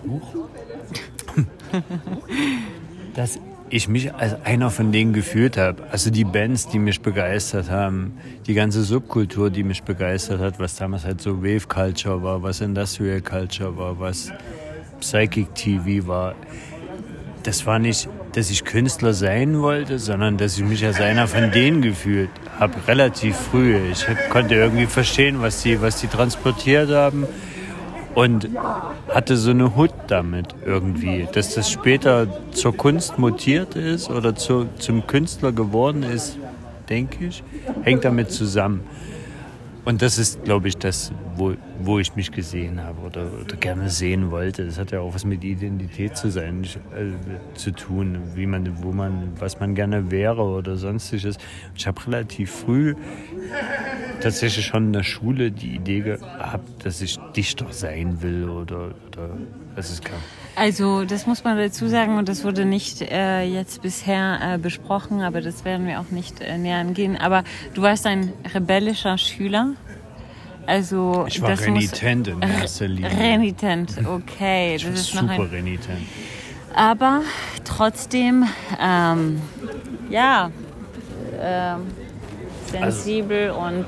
dass ich mich als einer von denen gefühlt habe. Also die Bands, die mich begeistert haben, die ganze Subkultur, die mich begeistert hat, was damals halt so Wave Culture war, was Industrial Culture war, was Psychic TV war. Das war nicht, dass ich Künstler sein wollte, sondern dass ich mich als einer von denen gefühlt habe, relativ früh. Ich konnte irgendwie verstehen, was die, was die transportiert haben und hatte so eine Hut damit irgendwie. Dass das später zur Kunst mutiert ist oder zu, zum Künstler geworden ist, denke ich, hängt damit zusammen. Und das ist, glaube ich, das, wo, wo ich mich gesehen habe oder, oder gerne sehen wollte. Das hat ja auch was mit Identität zu sein, äh, zu tun, wie man, wo man, was man gerne wäre oder sonstiges. Ich habe relativ früh tatsächlich schon in der Schule die Idee gehabt, dass ich Dichter sein will oder, oder was es kam. Also das muss man dazu sagen und das wurde nicht äh, jetzt bisher äh, besprochen, aber das werden wir auch nicht äh, näher angehen. Aber du warst ein rebellischer Schüler. Also ich war das renitent in erster Linie. Renitent, okay. Ich das war ist super ein, renitent. aber trotzdem, ähm, ja, ähm, sensibel und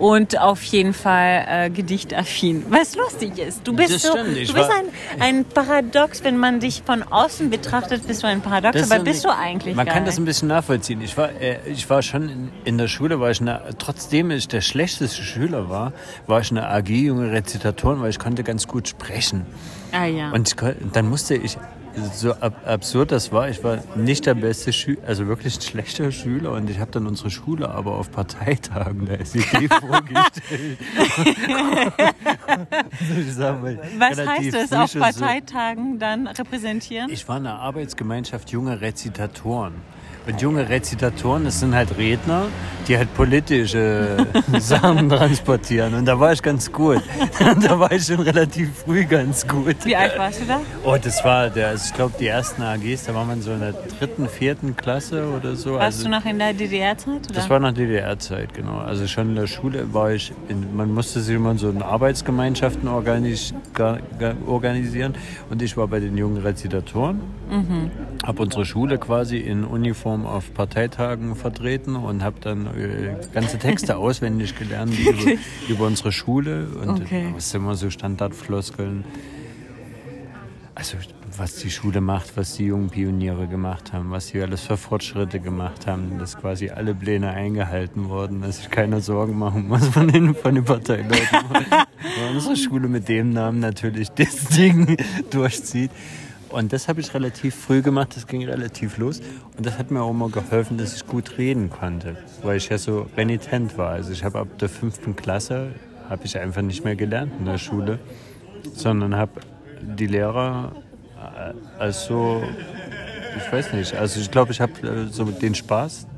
und auf jeden Fall äh, gedichtaffin. Was lustig ist, du bist Das so, stimmt, du bist ein, ein Paradox, wenn man dich von außen betrachtet, bist du ein Paradox, Das aber bist du eigentlich Man kann das ein nicht. bisschen nachvollziehen. Ich war, äh, ich war schon in, in der Schule, war ich eine, trotzdem ich der schlechteste Schüler war, war ich eine AG junge Rezitatorin, weil ich konnte ganz gut sprechen. Ah ja. Und ich, dann musste ich, so ab, absurd das war, ich war nicht der beste Schüler, also wirklich ein schlechter Schüler und ich habe dann unsere Schule aber auf Parteitagen der SED vorgestellt. also ich sag mal, Was heißt das auf schon so- Parteitagen dann repräsentieren? ich war in einer Arbeitsgemeinschaft junger Rezitatoren. Und junge Rezitatoren, das sind halt Redner, die halt politische Sachen transportieren. Und da war ich ganz gut. da war ich schon relativ früh ganz gut. Wie alt warst du da? Oh, das war der, also ich glaube, die ersten AGs, da war man so in der dritten, vierten Klasse oder so. Warst also, du noch in der DDR-Zeit? das war nach DDR-Zeit, genau. Also schon in der Schule war ich, in, man musste sich immer so in Arbeitsgemeinschaften organis, ga, ga, organisieren. Und ich war bei den jungen Rezitatoren, habe unsere Schule quasi in Uniform auf Parteitagen vertreten und habe dann äh, ganze Texte auswendig gelernt über, über unsere Schule. Und Okay. was immer so Standardfloskeln. Also was die Schule macht, was die jungen Pioniere gemacht haben, was sie alles für Fortschritte gemacht haben, dass quasi alle Pläne eingehalten wurden, dass sich keiner Sorgen machen muss von den, von den Parteileuten. Weil unsere Schule mit dem Namen natürlich das Ding durchzieht. Und das habe ich relativ früh gemacht, das ging relativ los. Und das hat mir auch immer geholfen, dass ich gut reden konnte, weil ich ja so renitent war. Also ich habe ab der fünften Klasse, habe ich einfach nicht mehr gelernt in der Schule, sondern habe die Lehrer äh, als so, ich weiß nicht, also ich glaube, ich habe äh, so den Spaß,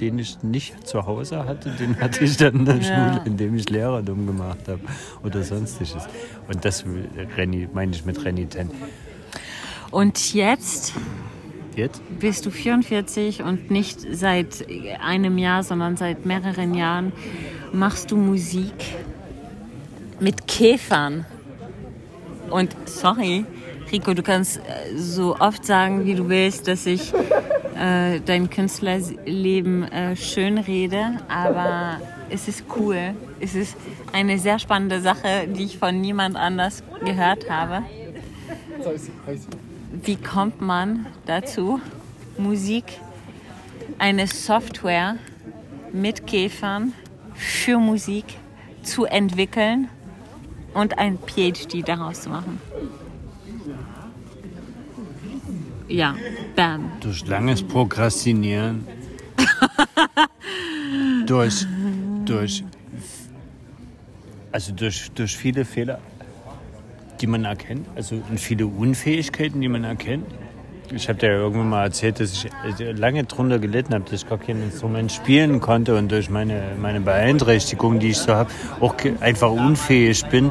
den ich nicht zu Hause hatte, den hatte ich dann in der Ja. Schule, indem ich Lehrer dumm gemacht habe oder sonstiges. Und das meine ich mit renitent. Und jetzt Jetzt? bist du 44 und nicht seit einem Jahr, sondern seit mehreren Jahren machst du Musik mit Käfern. Und sorry, Rico, du kannst äh, so oft sagen, wie du willst, dass ich äh, dein Künstlerleben äh, schön rede, aber es ist cool. Es ist eine sehr spannende Sache, die ich von niemand anders gehört habe. Wie kommt man dazu, Musik, eine Software mit Käfern für Musik zu entwickeln und ein PhD daraus zu machen? Ja, bam. Durch langes Prokrastinieren. durch, durch, also durch, durch viele Fehler, die man erkennt, also und viele Unfähigkeiten, die man erkennt. Ich habe dir ja irgendwann mal erzählt, dass ich äh, lange drunter gelitten habe, dass ich gar kein Instrument spielen konnte und durch meine, meine Beeinträchtigung, die ich so habe, auch einfach unfähig bin,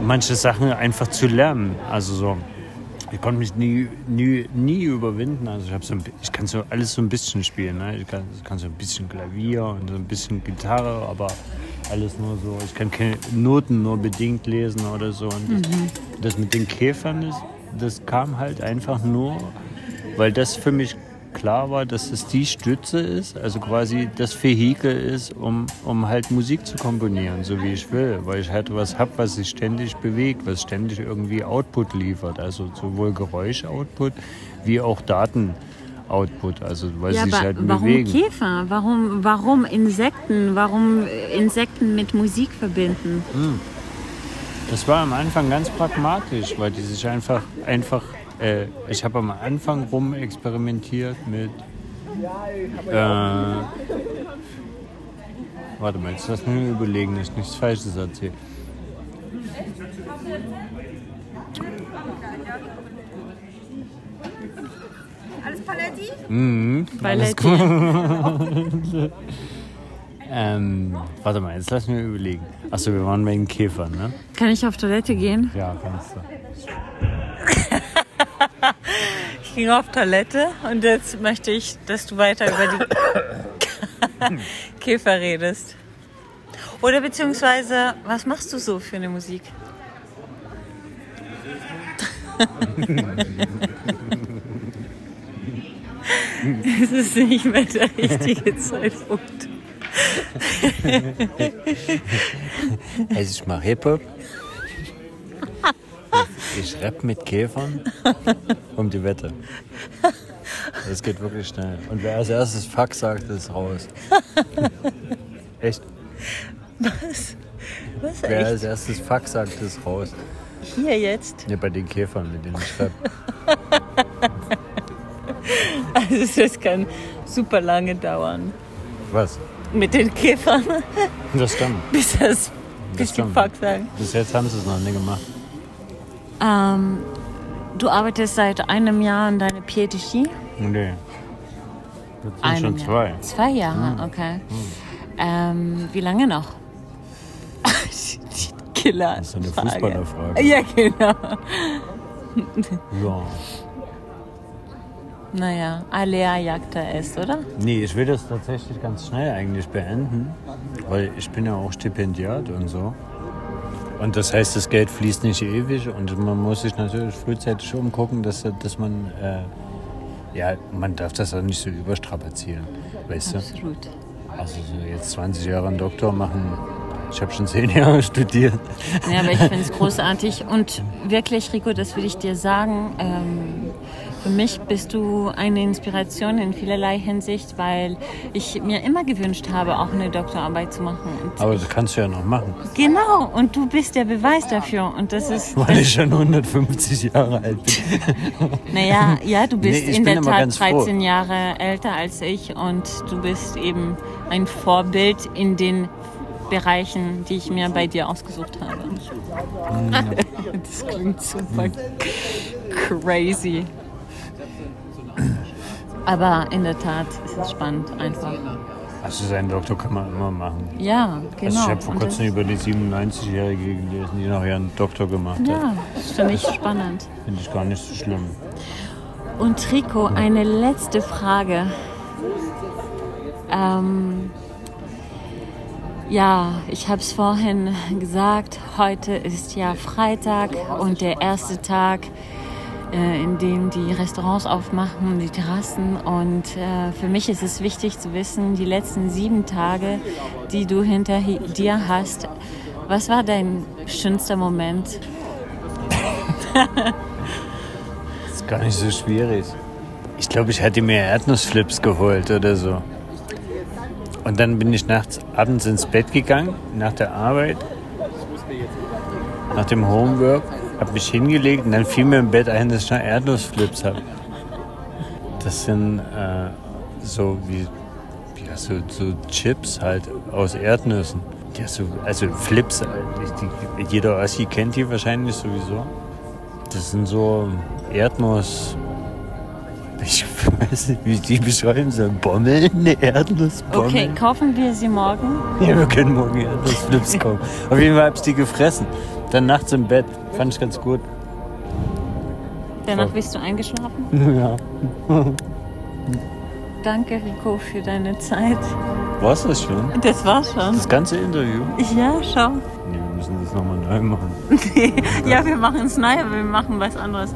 manche Sachen einfach zu lernen. Also so. Ich konnte mich nie, nie, nie überwinden. Also ich, so ein, ich kann so alles so ein bisschen spielen. Ne? Ich, kann, ich kann so ein bisschen Klavier und so ein bisschen Gitarre, aber alles nur so. Ich kann keine Noten nur bedingt lesen oder so. Und das, das mit den Käfern, ist, das kam halt einfach nur, weil das für mich klar war, dass es die Stütze ist, also quasi das Vehikel ist, um, um halt Musik zu komponieren, so wie ich will. Weil ich halt was habe, was sich ständig bewegt, was ständig irgendwie Output liefert. Also sowohl Geräusch-Output wie auch Daten-Output, also weil Ja, sie sich halt warum bewegen. Käfer? Warum, warum Insekten? Warum Insekten mit Musik verbinden? Das war am Anfang ganz pragmatisch, weil die sich einfach, einfach äh, ich habe am Anfang rum experimentiert mit, äh, Warte mal, jetzt lass mich überlegen, dass ich nichts Falsches erzähle. Alles Paletti? Mhm. alles Paletti. gut. ähm, warte mal, jetzt lass mich überlegen. Achso, wir waren bei den Käfern, ne? Kann ich auf Toilette gehen? Ja, kannst du. Ich ging auf Toilette und jetzt möchte ich, dass du weiter über die Käfer redest. Oder beziehungsweise, was machst du so für eine Musik? Es ist nicht mehr der richtige Zeitpunkt. Also ich mache Hip-Hop. Ich rapp mit Käfern um die Wette. Das geht wirklich schnell. Und wer als erstes Fuck sagt, ist raus. Echt? Was? Was Wer echt? als erstes Fuck sagt, ist raus. Hier jetzt? Ne, bei den Käfern, mit denen ich rapp. Also das kann super lange dauern. Was? Mit den Käfern, Das stimmt. bis das bis die. Fuck sagen. Bis jetzt haben sie es noch nie gemacht. Ähm, du arbeitest seit einem Jahr an deiner PhD? Nee. Das sind Einem schon Jahr. zwei. Zwei Jahre, okay. Ähm, wie lange noch? Killer. Das ist eine Fußballerfrage. Ja, genau. Ja. Naja, alea jacta est, oder? Nee, ich will das tatsächlich ganz schnell eigentlich beenden, weil ich bin ja auch Stipendiat und so. Und das heißt, das Geld fließt nicht ewig und man muss sich natürlich frühzeitig umgucken, dass, dass man, äh, ja, man darf das auch nicht so überstrapazieren, weißt du? Absolut. Also so jetzt 20 Jahre einen Doktor machen, ich habe schon 10 Jahre studiert. Ja, aber ich finde es großartig. Und wirklich, Rico, das will ich dir sagen. Ähm, für mich bist du eine Inspiration in vielerlei Hinsicht, weil ich mir immer gewünscht habe, auch eine Doktorarbeit zu machen. Und Aber das kannst du ja noch machen, genau, und du bist der Beweis dafür. Und das ist, weil ich schon 150 Jahre alt bin. naja, ja, du bist Nee, in der Tat ganz froh. 13 Jahre älter als ich und du bist eben ein Vorbild in den Bereichen, die ich mir bei dir ausgesucht habe. Das klingt super crazy. Aber in der Tat ist es spannend einfach. Also seinen Doktor kann man immer machen. Ja, genau. Also ich habe vor kurzem über die 97-Jährige gelesen, die noch ihren Doktor gemacht das, hat. ja, das finde ich spannend. Finde ich gar nicht so schlimm. Und Rico, eine letzte Frage. Ähm, ja, ich habe es vorhin gesagt, heute ist ja Freitag und der erste Tag, äh, in dem die Restaurants aufmachen, die Terrassen. Und äh, für mich ist es wichtig zu wissen, die letzten sieben Tage, die du hinter hi- dir hast, was war dein schönster Moment? Das ist gar nicht so schwierig. Ich glaube, ich hätte mir Erdnussflips geholt oder so. Und dann bin ich nachts, abends ins Bett gegangen, nach der Arbeit, nach dem Homework, habe mich hingelegt und dann fiel mir im Bett ein, dass ich noch Erdnussflips habe. Das sind äh, so wie ja, so, so Chips halt aus Erdnüssen. Ja, so, also Flips, äh, die, jeder Ossi kennt die wahrscheinlich sowieso. Das sind so Erdnuss. Ich weiß nicht, wie ich die beschreiben soll. Bommeln? Eine Erdnussbommel? Okay, kaufen wir sie morgen? Ja, wir können morgen Erdnussflips kaufen. Auf jeden Fall habe ich die gefressen. Dann nachts im Bett. Fand ich ganz gut. Danach bist du eingeschlafen? Ja. Danke, Rico, für deine Zeit. War's das schon? Das war's schon. Das ganze Interview? Ja, schau. Nee, wir müssen das nochmal neu machen. Ja, wir machen es neu, aber wir machen was anderes.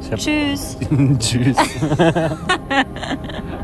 Tschüss. Tschüss.